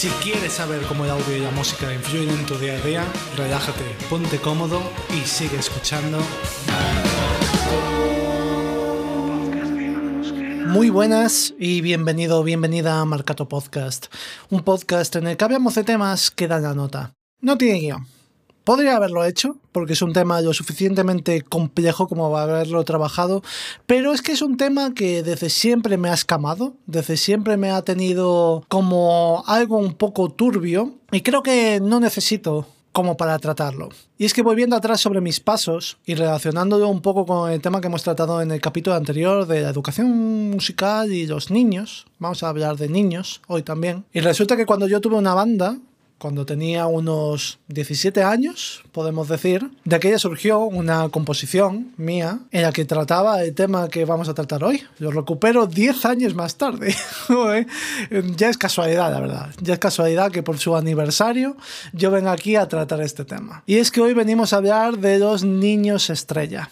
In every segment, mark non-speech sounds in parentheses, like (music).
Si quieres saber cómo el audio y la música influyen en tu día a día, relájate, ponte cómodo y sigue escuchando. Muy buenas y bienvenido, bienvenida a Marcato Podcast, un podcast en el que hablamos de temas que dan la nota. No tiene guion. Podría haberlo hecho, porque es un tema lo suficientemente complejo como para haberlo trabajado, pero es que es un tema que desde siempre me ha escamado, desde siempre me ha tenido como algo un poco turbio, y creo que no necesito como para tratarlo. Y es que volviendo atrás sobre mis pasos y relacionándolo un poco con el tema que hemos tratado en el capítulo anterior de la educación musical y los niños, vamos a hablar de niños hoy también. Y resulta que cuando yo tuve una banda, cuando tenía unos 17 años, podemos decir, de aquella surgió una composición mía en la que trataba el tema que vamos a tratar hoy. Lo recupero 10 años más tarde. (laughs) ya es casualidad, la verdad. Ya es casualidad que por su aniversario yo venga aquí a tratar este tema. Y es que hoy venimos a hablar de los niños estrella.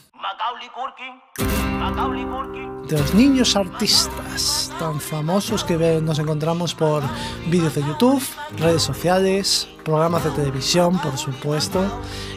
De los niños artistas tan famosos que nos encontramos por vídeos de YouTube, redes sociales, programas de televisión, por supuesto,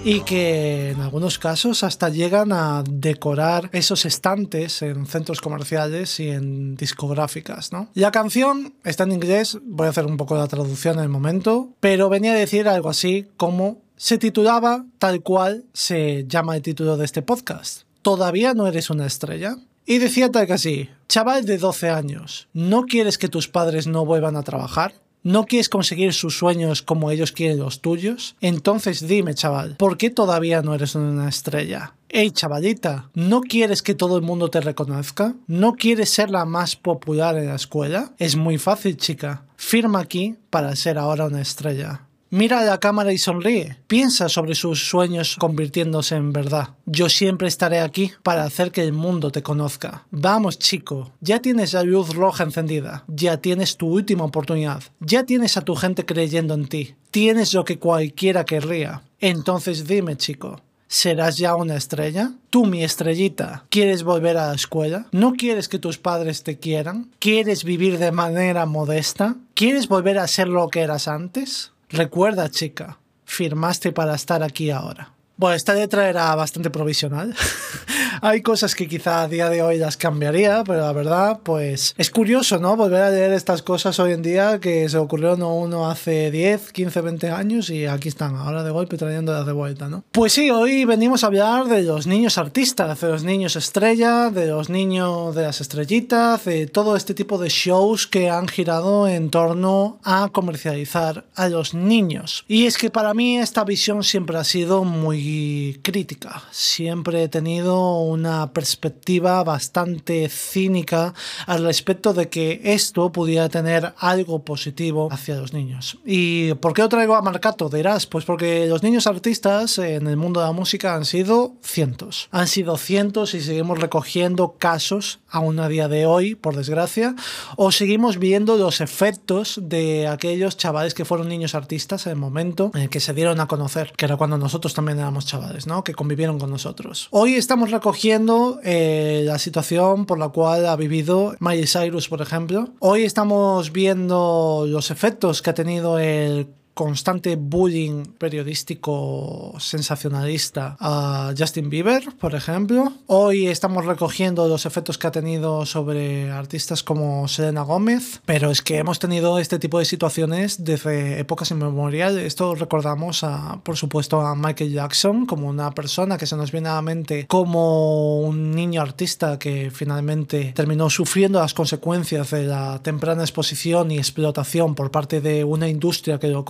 y que en algunos casos hasta llegan a decorar esos estantes en centros comerciales y en discográficas. ¿no? La canción está en inglés, voy a hacer un poco la traducción en el momento, pero venía a decir algo así como se titulaba tal cual se llama el título de este podcast ¿Todavía no eres una estrella? Y decía tal que así, chaval de 12 años, ¿no quieres que tus padres no vuelvan a trabajar? ¿No quieres conseguir sus sueños como ellos quieren los tuyos? Entonces dime, chaval, ¿por qué todavía no eres una estrella? Hey, chavalita, ¿no quieres que todo el mundo te reconozca? ¿No quieres ser la más popular en la escuela? Es muy fácil, chica. Firma aquí para ser ahora una estrella. Mira la cámara y sonríe. Piensa sobre sus sueños convirtiéndose en verdad. Yo siempre estaré aquí para hacer que el mundo te conozca. Vamos, chico. Ya tienes la luz roja encendida. Ya tienes tu última oportunidad. Ya tienes a tu gente creyendo en ti. Tienes lo que cualquiera querría. Entonces dime, chico, ¿Serás ya una estrella? Tú, mi estrellita, ¿quieres volver a la escuela? ¿No quieres que tus padres te quieran? ¿Quieres vivir de manera modesta? ¿Quieres volver a ser lo que eras antes? Recuerda, chica, firmaste para estar aquí ahora. Bueno, esta letra era bastante provisional. (laughs) Hay cosas que quizá a día de hoy las cambiaría, pero la verdad, pues es curioso, ¿no? Volver a leer estas cosas hoy en día que se ocurrieron uno hace 10, 15, 20 años y aquí están, ahora de golpe trayéndolas de vuelta, ¿no? Pues sí, hoy venimos a hablar de los niños artistas, de los niños estrella, de los niños de las estrellitas, de todo este tipo de shows que han girado en torno a comercializar a los niños. Y es que para mí esta visión siempre ha sido muy crítica. Siempre he tenido una perspectiva bastante cínica al respecto de que esto pudiera tener algo positivo hacia los niños. ¿Y por qué lo traigo a Marcato? Dirás, pues porque los niños artistas en el mundo de la música han sido cientos. Han sido cientos y seguimos recogiendo casos aún a día de hoy, por desgracia, o seguimos viendo los efectos de aquellos chavales que fueron niños artistas en el momento en el que se dieron a conocer, que era cuando nosotros también éramos chavales, ¿no? Que convivieron con nosotros. Hoy estamos recogiendo cogiendo eh, la situación por la cual ha vivido Miley Cyrus, por ejemplo. Hoy estamos viendo los efectos que ha tenido el constante bullying periodístico sensacionalista a Justin Bieber, por ejemplo. Hoy estamos recogiendo los efectos que ha tenido sobre artistas como Selena Gómez, pero es que hemos tenido este tipo de situaciones desde épocas inmemoriales. Esto recordamos, por supuesto, a Michael Jackson como una persona que se nos viene a la mente como un niño artista que finalmente terminó sufriendo las consecuencias de la temprana exposición y explotación por parte de una industria que lo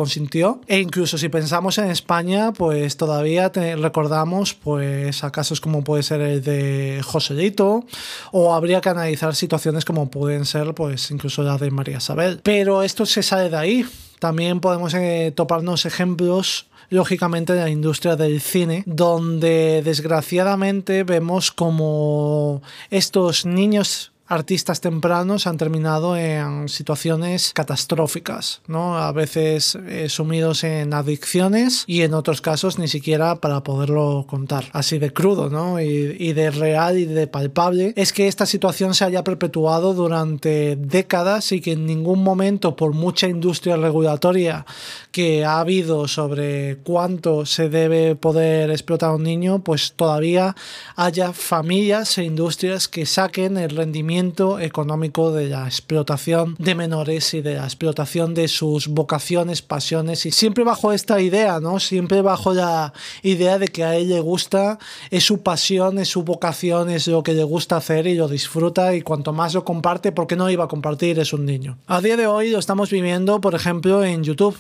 E incluso si pensamos en España, pues todavía recordamos pues a casos como puede ser el de Joselito o habría que analizar situaciones como pueden ser pues incluso la de María Isabel. Pero esto se sale de ahí. También podemos eh, toparnos ejemplos lógicamente de la industria del cine, donde desgraciadamente vemos como estos niños artistas tempranos han terminado en situaciones catastróficas, ¿no? A veces eh, sumidos en adicciones y en otros casos ni siquiera para poderlo contar. Así de crudo, ¿no? Y, y de real y de palpable es que esta situación se haya perpetuado durante décadas y que en ningún momento, por mucha industria regulatoria que ha habido sobre cuánto se debe poder explotar a un niño, pues todavía haya familias e industrias que saquen el rendimiento económico de la explotación de menores y de la explotación de sus vocaciones, pasiones y siempre bajo esta idea, ¿no? Siempre bajo la idea de que a él le gusta, es su pasión, es su vocación, es lo que le gusta hacer y lo disfruta y cuanto más lo comparte, porque no iba a compartir, es un niño. A día de hoy lo estamos viviendo, por ejemplo, en YouTube.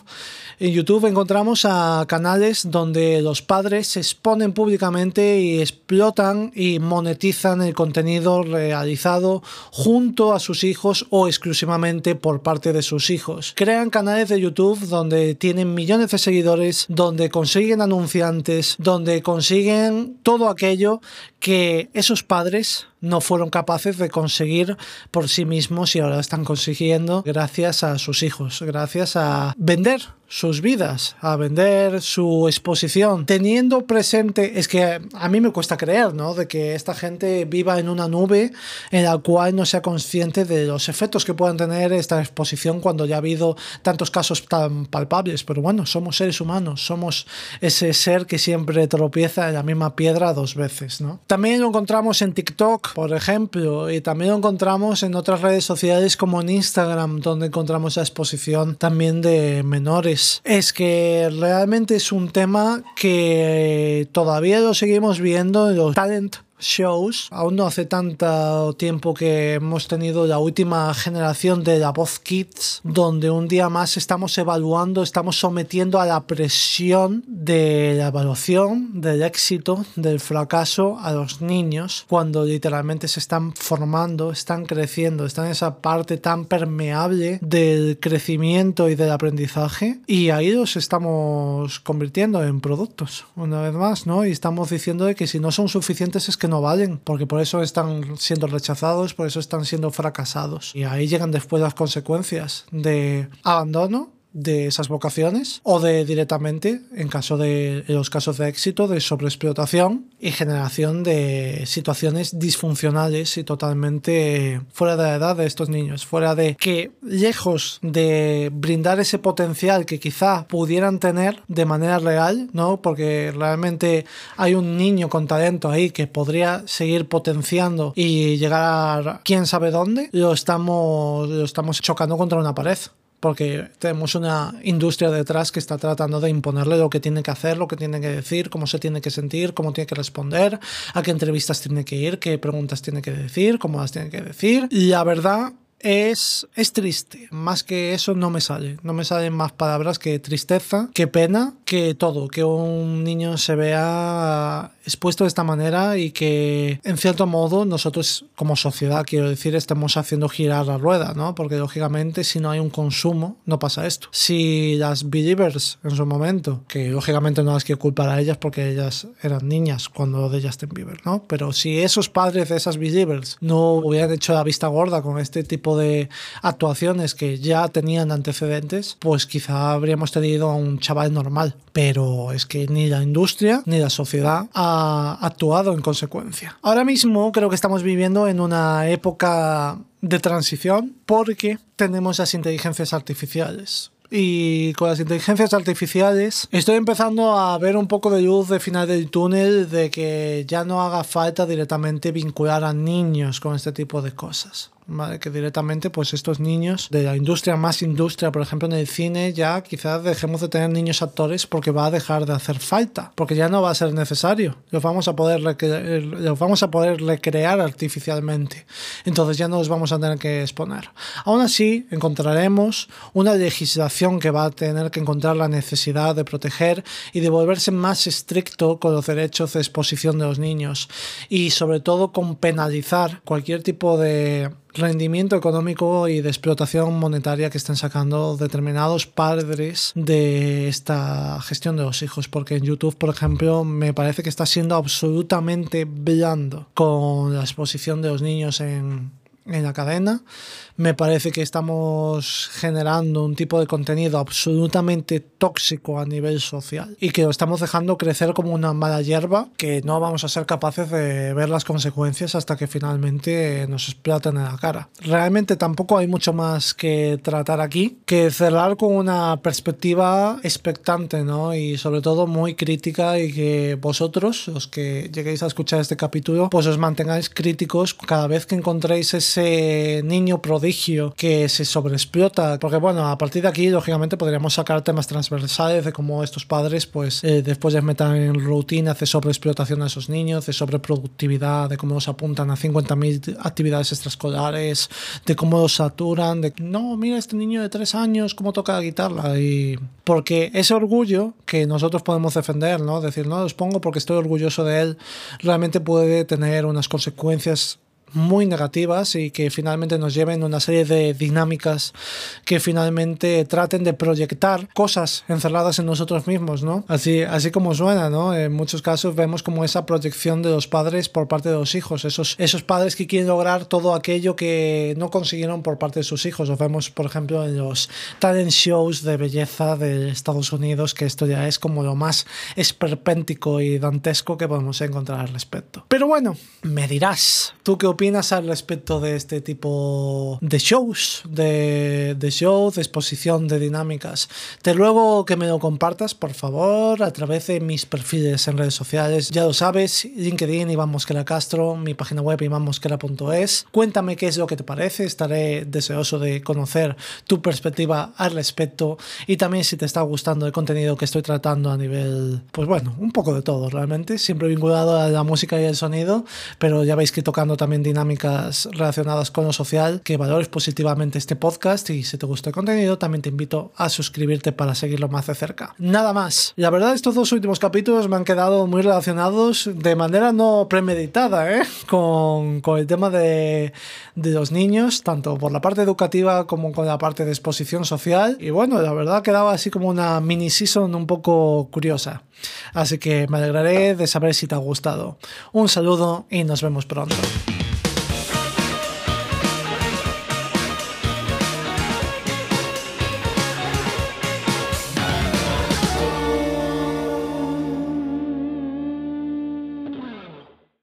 En YouTube encontramos a canales donde los padres se exponen públicamente y explotan y monetizan el contenido realizado junto a sus hijos o exclusivamente por parte de sus hijos. Crean canales de YouTube donde tienen millones de seguidores, donde consiguen anunciantes, donde consiguen todo aquello que esos padres no fueron capaces de conseguir por sí mismos y ahora están consiguiendo gracias a sus hijos, gracias a vender sus vidas, a vender su exposición, teniendo presente, es que a mí me cuesta creer, ¿no? De que esta gente viva en una nube en la cual no sea consciente de los efectos que puedan tener esta exposición cuando ya ha habido tantos casos tan palpables, pero bueno, somos seres humanos, somos ese ser que siempre tropieza en la misma piedra dos veces, ¿no? También lo encontramos en TikTok, por ejemplo, y también lo encontramos en otras redes sociales como en Instagram, donde encontramos la exposición también de menores. Es que realmente es un tema que todavía lo seguimos viendo en los talent shows. Aún no hace tanto tiempo que hemos tenido la última generación de La Voz Kids, donde un día más estamos evaluando, estamos sometiendo a la presión de la evaluación, del éxito, del fracaso a los niños, cuando literalmente se están formando, están creciendo, están en esa parte tan permeable del crecimiento y del aprendizaje. Y ahí los estamos convirtiendo en productos, una vez más, ¿no? Y estamos diciendo que si no son suficientes es que no valen, porque por eso están siendo rechazados, por eso están siendo fracasados. Y ahí llegan después las consecuencias de abandono de esas vocaciones o de directamente, en caso de los casos de éxito, de sobreexplotación y generación de situaciones disfuncionales y totalmente fuera de la edad de estos niños, fuera de que lejos de brindar ese potencial que quizá pudieran tener de manera real, ¿no? Porque realmente hay un niño con talento ahí que podría seguir potenciando y llegar quién sabe dónde, lo estamos, lo estamos chocando contra una pared porque tenemos una industria detrás que está tratando de imponerle lo que tiene que hacer, lo que tiene que decir, cómo se tiene que sentir, cómo tiene que responder, a qué entrevistas tiene que ir, qué preguntas tiene que decir, cómo las tiene que decir. Y la verdad es, es triste. Más que eso no me sale. No me salen más palabras que tristeza, que pena, que todo. Que un niño se vea expuesto de esta manera y que en cierto modo nosotros como sociedad, quiero decir, estemos haciendo girar la rueda, ¿no? Porque lógicamente si no hay un consumo no pasa esto. Si las believers en su momento, que lógicamente no las quiero culpar a ellas porque ellas eran niñas cuando de Justin Bieber, ¿no? Pero si esos padres de esas believers no hubieran hecho la vista gorda con este tipo de actuaciones que ya tenían antecedentes, pues quizá habríamos tenido a un chaval normal. Pero es que ni la industria ni la sociedad ha actuado en consecuencia. Ahora mismo creo que estamos viviendo en una época de transición porque tenemos las inteligencias artificiales y con las inteligencias artificiales estoy empezando a ver un poco de luz de final del túnel de que ya no haga falta directamente vincular a niños con este tipo de cosas que directamente pues estos niños de la industria más industria, por ejemplo en el cine, ya quizás dejemos de tener niños actores porque va a dejar de hacer falta, porque ya no va a ser necesario. Los vamos a poder, los vamos a poder recrear artificialmente. Entonces ya no los vamos a tener que exponer. Aún así, encontraremos una legislación que va a tener que encontrar la necesidad de proteger y de volverse más estricto con los derechos de exposición de los niños y sobre todo con penalizar cualquier tipo de rendimiento económico y de explotación monetaria que estén sacando determinados padres de esta gestión de los hijos. Porque en YouTube, por ejemplo, me parece que está siendo absolutamente blando con la exposición de los niños en en la cadena. Me parece que estamos generando un tipo de contenido absolutamente tóxico a nivel social y que lo estamos dejando crecer como una mala hierba que no vamos a ser capaces de ver las consecuencias hasta que finalmente nos exploten en la cara. Realmente tampoco hay mucho más que tratar aquí que cerrar con una perspectiva expectante, ¿no? Y sobre todo muy crítica y que vosotros, los que lleguéis a escuchar este capítulo, pues os mantengáis críticos cada vez que encontréis ese niño prodigio que se sobreexplota, porque bueno, a partir de aquí, lógicamente, podríamos sacar temas transversales de cómo estos padres, pues eh, después de meter en rutina de sobreexplotación a esos niños, de sobreproductividad, de cómo los apuntan a 50.000 actividades extraescolares, de cómo los saturan, de no, mira este niño de tres años, cómo toca la guitarra, y porque ese orgullo que nosotros podemos defender, ¿no? Decir, no, los pongo porque estoy orgulloso de él, realmente puede tener unas consecuencias muy negativas y que finalmente nos lleven a una serie de dinámicas que finalmente traten de proyectar cosas encerradas en nosotros mismos, ¿no? Así, así como suena, ¿no? En muchos casos vemos como esa proyección de los padres por parte de los hijos, esos, esos padres que quieren lograr todo aquello que no consiguieron por parte de sus hijos. Lo vemos, por ejemplo, en los talent shows de belleza de Estados Unidos, que esto ya es como lo más esperpéntico y dantesco que podemos encontrar al respecto. Pero bueno, me dirás, ¿tú qué opinas? Opinas al respecto de este tipo de shows, de, de shows, de exposición, de dinámicas? Te ruego que me lo compartas, por favor, a través de mis perfiles en redes sociales. Ya lo sabes, LinkedIn Iván Mosquera Castro, mi página web ivanmosquera.es. Cuéntame qué es lo que te parece, estaré deseoso de conocer tu perspectiva al respecto y también si te está gustando el contenido que estoy tratando a nivel, pues bueno, un poco de todo realmente, siempre vinculado a la música y el sonido, pero ya veis que tocando también dinámicas relacionadas con lo social, que valores positivamente este podcast y si te gusta el contenido también te invito a suscribirte para seguirlo más de cerca. Nada más. La verdad estos dos últimos capítulos me han quedado muy relacionados de manera no premeditada ¿eh? (laughs) con, con el tema de, de los niños, tanto por la parte educativa como con la parte de exposición social. Y bueno, la verdad quedaba así como una mini season un poco curiosa. Así que me alegraré de saber si te ha gustado. Un saludo y nos vemos pronto.